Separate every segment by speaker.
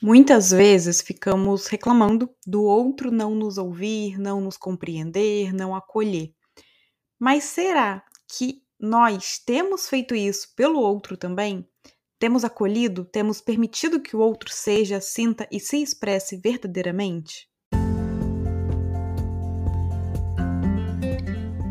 Speaker 1: Muitas vezes ficamos reclamando do outro não nos ouvir, não nos compreender, não acolher. Mas será que nós temos feito isso pelo outro também? Temos acolhido, temos permitido que o outro seja, sinta e se expresse verdadeiramente?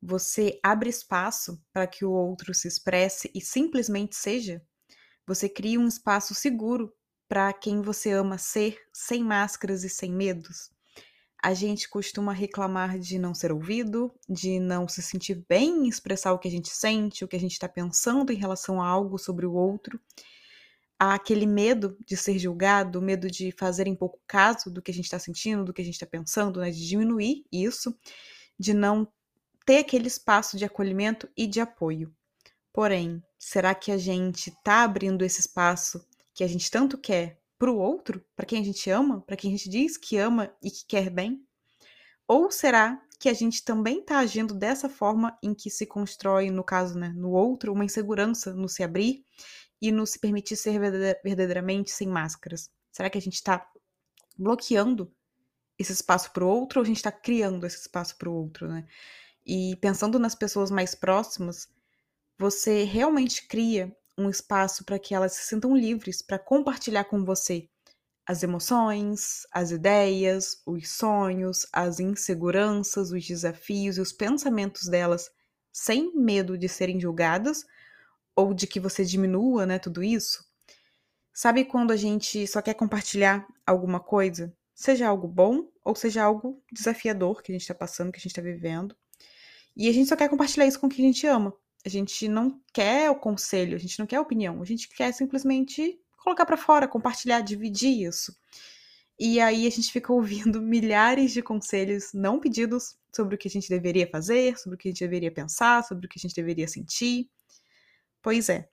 Speaker 1: Você abre espaço para que o outro se expresse e simplesmente seja? Você cria um espaço seguro para quem você ama ser, sem máscaras e sem medos? A gente costuma reclamar de não ser ouvido, de não se sentir bem em expressar o que a gente sente, o que a gente está pensando em relação a algo sobre o outro. Há aquele medo de ser julgado, medo de fazerem pouco caso do que a gente está sentindo, do que a gente está pensando, né? de diminuir isso, de não ter aquele espaço de acolhimento e de apoio. Porém, será que a gente está abrindo esse espaço que a gente tanto quer para o outro, para quem a gente ama, para quem a gente diz que ama e que quer bem? Ou será que a gente também está agindo dessa forma em que se constrói, no caso, né, no outro, uma insegurança no se abrir e no se permitir ser verdadeiramente sem máscaras? Será que a gente está bloqueando esse espaço para o outro ou a gente está criando esse espaço para o outro, né? E pensando nas pessoas mais próximas, você realmente cria um espaço para que elas se sintam livres para compartilhar com você as emoções, as ideias, os sonhos, as inseguranças, os desafios e os pensamentos delas, sem medo de serem julgadas ou de que você diminua, né, tudo isso? Sabe quando a gente só quer compartilhar alguma coisa, seja algo bom ou seja algo desafiador que a gente está passando, que a gente está vivendo? E a gente só quer compartilhar isso com quem a gente ama. A gente não quer o conselho, a gente não quer a opinião, a gente quer simplesmente colocar para fora, compartilhar, dividir isso. E aí a gente fica ouvindo milhares de conselhos não pedidos sobre o que a gente deveria fazer, sobre o que a gente deveria pensar, sobre o que a gente deveria sentir. Pois é.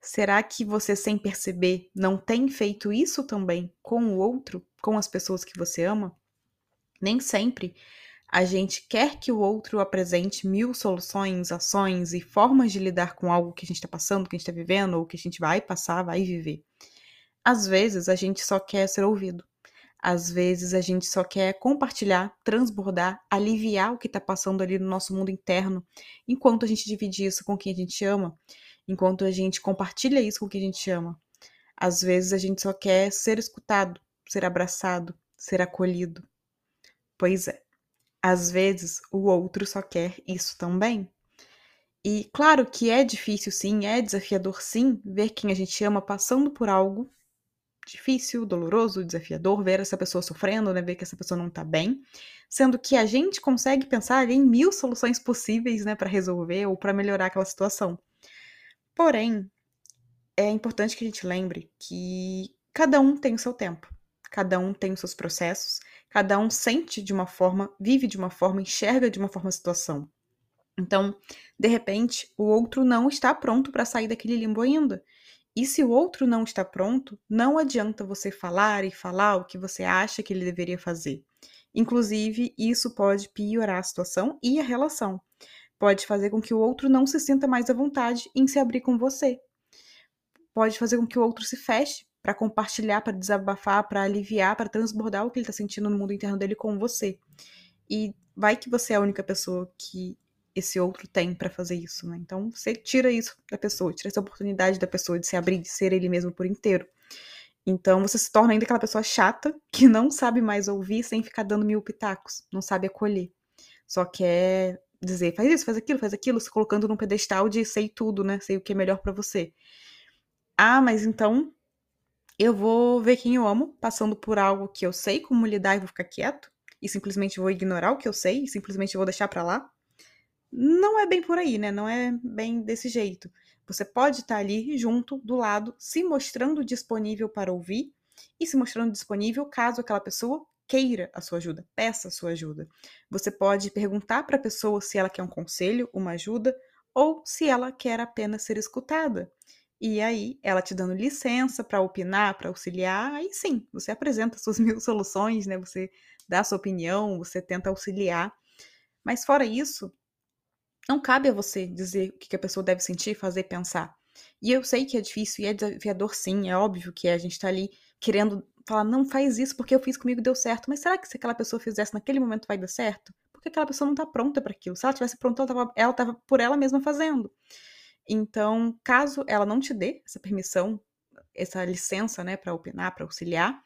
Speaker 1: Será que você, sem perceber, não tem feito isso também com o outro, com as pessoas que você ama? Nem sempre a gente quer que o outro apresente mil soluções, ações e formas de lidar com algo que a gente está passando, que a gente está vivendo, ou que a gente vai passar, vai viver. Às vezes a gente só quer ser ouvido. Às vezes a gente só quer compartilhar, transbordar, aliviar o que está passando ali no nosso mundo interno, enquanto a gente divide isso com quem a gente ama, enquanto a gente compartilha isso com quem a gente ama. Às vezes a gente só quer ser escutado, ser abraçado, ser acolhido. Pois é às vezes o outro só quer isso também. E claro que é difícil sim, é desafiador sim, ver quem a gente ama passando por algo difícil, doloroso, desafiador, ver essa pessoa sofrendo, né, ver que essa pessoa não tá bem, sendo que a gente consegue pensar em mil soluções possíveis, né, para resolver ou para melhorar aquela situação. Porém, é importante que a gente lembre que cada um tem o seu tempo, cada um tem os seus processos, Cada um sente de uma forma, vive de uma forma, enxerga de uma forma a situação. Então, de repente, o outro não está pronto para sair daquele limbo ainda. E se o outro não está pronto, não adianta você falar e falar o que você acha que ele deveria fazer. Inclusive, isso pode piorar a situação e a relação. Pode fazer com que o outro não se sinta mais à vontade em se abrir com você. Pode fazer com que o outro se feche para compartilhar, para desabafar, para aliviar, para transbordar o que ele está sentindo no mundo interno dele com você. E vai que você é a única pessoa que esse outro tem para fazer isso, né? Então você tira isso da pessoa, tira essa oportunidade da pessoa de se abrir, de ser ele mesmo por inteiro. Então você se torna ainda aquela pessoa chata que não sabe mais ouvir sem ficar dando mil pitacos, não sabe acolher. Só quer dizer, faz isso, faz aquilo, faz aquilo, se colocando num pedestal de sei tudo, né? Sei o que é melhor para você. Ah, mas então eu vou ver quem eu amo, passando por algo que eu sei como lidar e vou ficar quieto, e simplesmente vou ignorar o que eu sei, e simplesmente vou deixar para lá. Não é bem por aí, né? Não é bem desse jeito. Você pode estar ali junto, do lado, se mostrando disponível para ouvir e se mostrando disponível caso aquela pessoa queira a sua ajuda, peça a sua ajuda. Você pode perguntar para a pessoa se ela quer um conselho, uma ajuda, ou se ela quer apenas ser escutada. E aí, ela te dando licença para opinar, para auxiliar, aí sim, você apresenta suas mil soluções, né? Você dá sua opinião, você tenta auxiliar. Mas fora isso, não cabe a você dizer o que a pessoa deve sentir, fazer, pensar. E eu sei que é difícil e é desafiador, sim, é óbvio que a gente tá ali querendo falar, não faz isso porque eu fiz comigo deu certo. Mas será que se aquela pessoa fizesse naquele momento vai dar certo? Porque aquela pessoa não tá pronta para aquilo. Se ela tivesse pronta, ela tava, ela tava por ela mesma fazendo. Então, caso ela não te dê essa permissão, essa licença, né, para opinar, para auxiliar,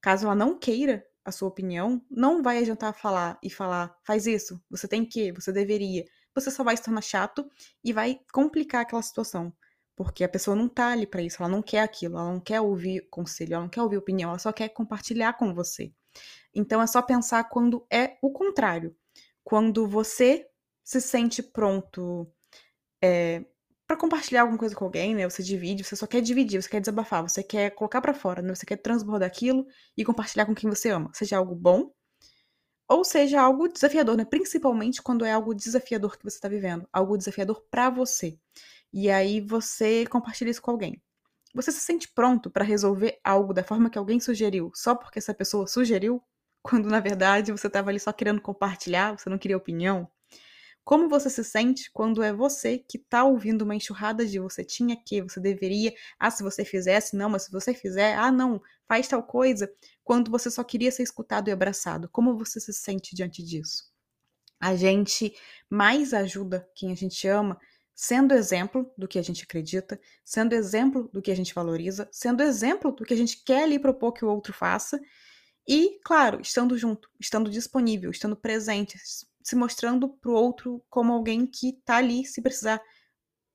Speaker 1: caso ela não queira a sua opinião, não vai adiantar falar e falar, faz isso, você tem que, você deveria. Você só vai se tornar chato e vai complicar aquela situação. Porque a pessoa não tá ali para isso, ela não quer aquilo, ela não quer ouvir conselho, ela não quer ouvir opinião, ela só quer compartilhar com você. Então é só pensar quando é o contrário. Quando você se sente pronto é, para compartilhar alguma coisa com alguém, né? Você divide, você só quer dividir, você quer desabafar, você quer colocar para fora, né? Você quer transbordar aquilo e compartilhar com quem você ama, seja algo bom ou seja algo desafiador, né? Principalmente quando é algo desafiador que você está vivendo, algo desafiador para você. E aí você compartilha isso com alguém. Você se sente pronto para resolver algo da forma que alguém sugeriu, só porque essa pessoa sugeriu, quando na verdade você estava ali só querendo compartilhar, você não queria opinião? Como você se sente quando é você que está ouvindo uma enxurrada de você tinha que, você deveria, ah, se você fizesse, não, mas se você fizer, ah, não, faz tal coisa, quando você só queria ser escutado e abraçado? Como você se sente diante disso? A gente mais ajuda quem a gente ama sendo exemplo do que a gente acredita, sendo exemplo do que a gente valoriza, sendo exemplo do que a gente quer ali propor que o outro faça e, claro, estando junto, estando disponível, estando presente, se mostrando para o outro como alguém que está ali se precisar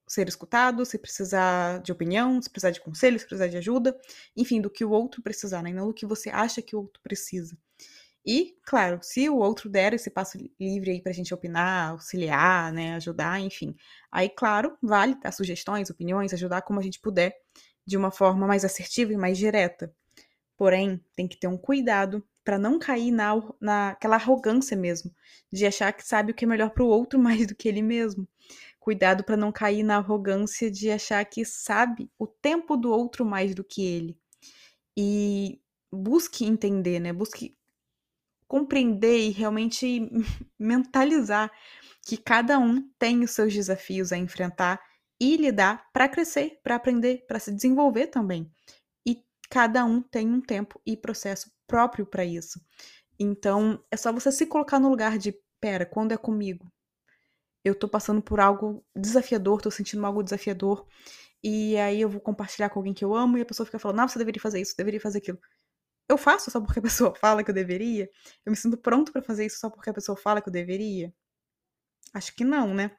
Speaker 1: ser escutado, se precisar de opinião, se precisar de conselho, se precisar de ajuda, enfim, do que o outro precisar, né? não do que você acha que o outro precisa. E, claro, se o outro der esse passo livre aí pra gente opinar, auxiliar, né, ajudar, enfim. Aí, claro, vale dar sugestões, opiniões, ajudar como a gente puder, de uma forma mais assertiva e mais direta. Porém, tem que ter um cuidado para não cair na, naquela arrogância mesmo, de achar que sabe o que é melhor para o outro mais do que ele mesmo. Cuidado para não cair na arrogância de achar que sabe o tempo do outro mais do que ele. E busque entender, né? Busque compreender e realmente mentalizar que cada um tem os seus desafios a enfrentar e lidar para crescer, para aprender, para se desenvolver também. E cada um tem um tempo e processo próprio para isso. Então, é só você se colocar no lugar de, pera, quando é comigo? Eu tô passando por algo desafiador, tô sentindo algo desafiador, e aí eu vou compartilhar com alguém que eu amo e a pessoa fica falando, não, você deveria fazer isso, deveria fazer aquilo eu faço só porque a pessoa fala que eu deveria? Eu me sinto pronto para fazer isso só porque a pessoa fala que eu deveria? Acho que não, né?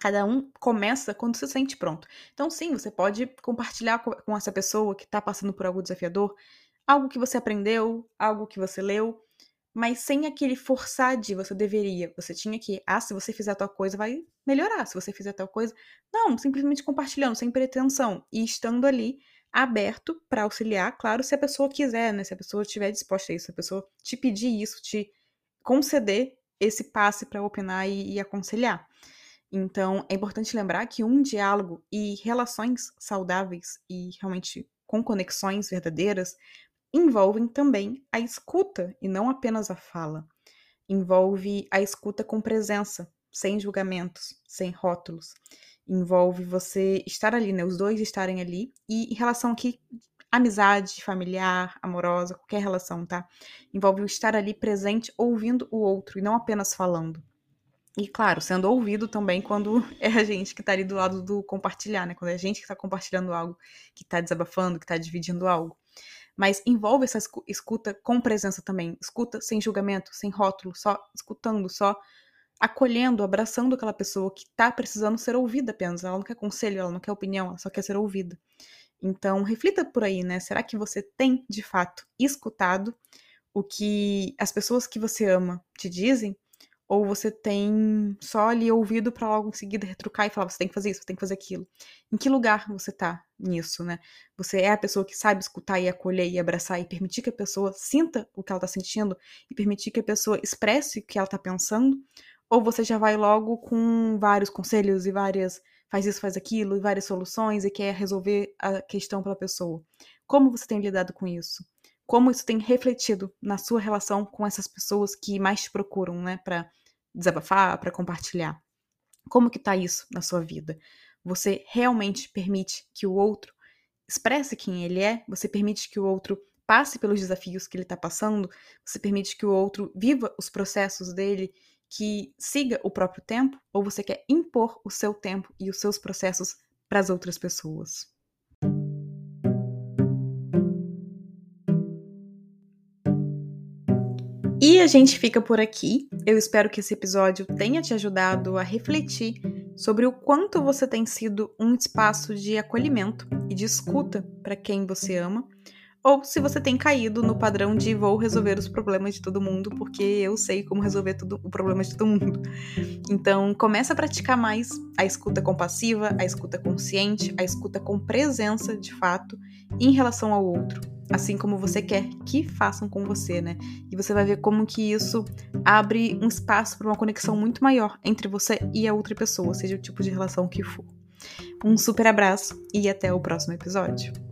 Speaker 1: Cada um começa quando se sente pronto. Então, sim, você pode compartilhar com essa pessoa que está passando por algo desafiador, algo que você aprendeu, algo que você leu, mas sem aquele forçar de você deveria. Você tinha que, ah, se você fizer tal coisa, vai melhorar. Se você fizer tal coisa. Não, simplesmente compartilhando, sem pretensão. E estando ali aberto para auxiliar, claro, se a pessoa quiser, né? Se a pessoa estiver disposta a isso, se a pessoa te pedir isso, te conceder esse passe para opinar e, e aconselhar. Então, é importante lembrar que um diálogo e relações saudáveis e realmente com conexões verdadeiras envolvem também a escuta e não apenas a fala. Envolve a escuta com presença, sem julgamentos, sem rótulos envolve você estar ali, né? Os dois estarem ali. E em relação aqui, amizade, familiar, amorosa, qualquer relação, tá? Envolve o estar ali presente, ouvindo o outro e não apenas falando. E claro, sendo ouvido também quando é a gente que tá ali do lado do compartilhar, né? Quando é a gente que tá compartilhando algo, que tá desabafando, que tá dividindo algo. Mas envolve essa escuta com presença também. Escuta sem julgamento, sem rótulo, só escutando, só acolhendo, abraçando aquela pessoa que tá precisando ser ouvida apenas. Ela não quer conselho, ela não quer opinião, ela só quer ser ouvida. Então, reflita por aí, né? Será que você tem, de fato, escutado o que as pessoas que você ama te dizem? Ou você tem só ali ouvido para logo em seguida retrucar e falar, você tem que fazer isso, você tem que fazer aquilo? Em que lugar você tá nisso, né? Você é a pessoa que sabe escutar e acolher e abraçar e permitir que a pessoa sinta o que ela tá sentindo e permitir que a pessoa expresse o que ela tá pensando? Ou você já vai logo com vários conselhos e várias faz isso, faz aquilo, e várias soluções e quer resolver a questão pela pessoa? Como você tem lidado com isso? Como isso tem refletido na sua relação com essas pessoas que mais te procuram, né, para desabafar, para compartilhar? Como que tá isso na sua vida? Você realmente permite que o outro expresse quem ele é? Você permite que o outro passe pelos desafios que ele está passando? Você permite que o outro viva os processos dele, que siga o próprio tempo? Ou você quer impor o seu tempo e os seus processos para as outras pessoas? E a gente fica por aqui. Eu espero que esse episódio tenha te ajudado a refletir sobre o quanto você tem sido um espaço de acolhimento e de escuta para quem você ama, ou se você tem caído no padrão de vou resolver os problemas de todo mundo, porque eu sei como resolver tudo, o problema de todo mundo. Então, começa a praticar mais a escuta compassiva, a escuta consciente, a escuta com presença de fato em relação ao outro assim como você quer que façam com você, né? E você vai ver como que isso abre um espaço para uma conexão muito maior entre você e a outra pessoa, seja o tipo de relação que for. Um super abraço e até o próximo episódio.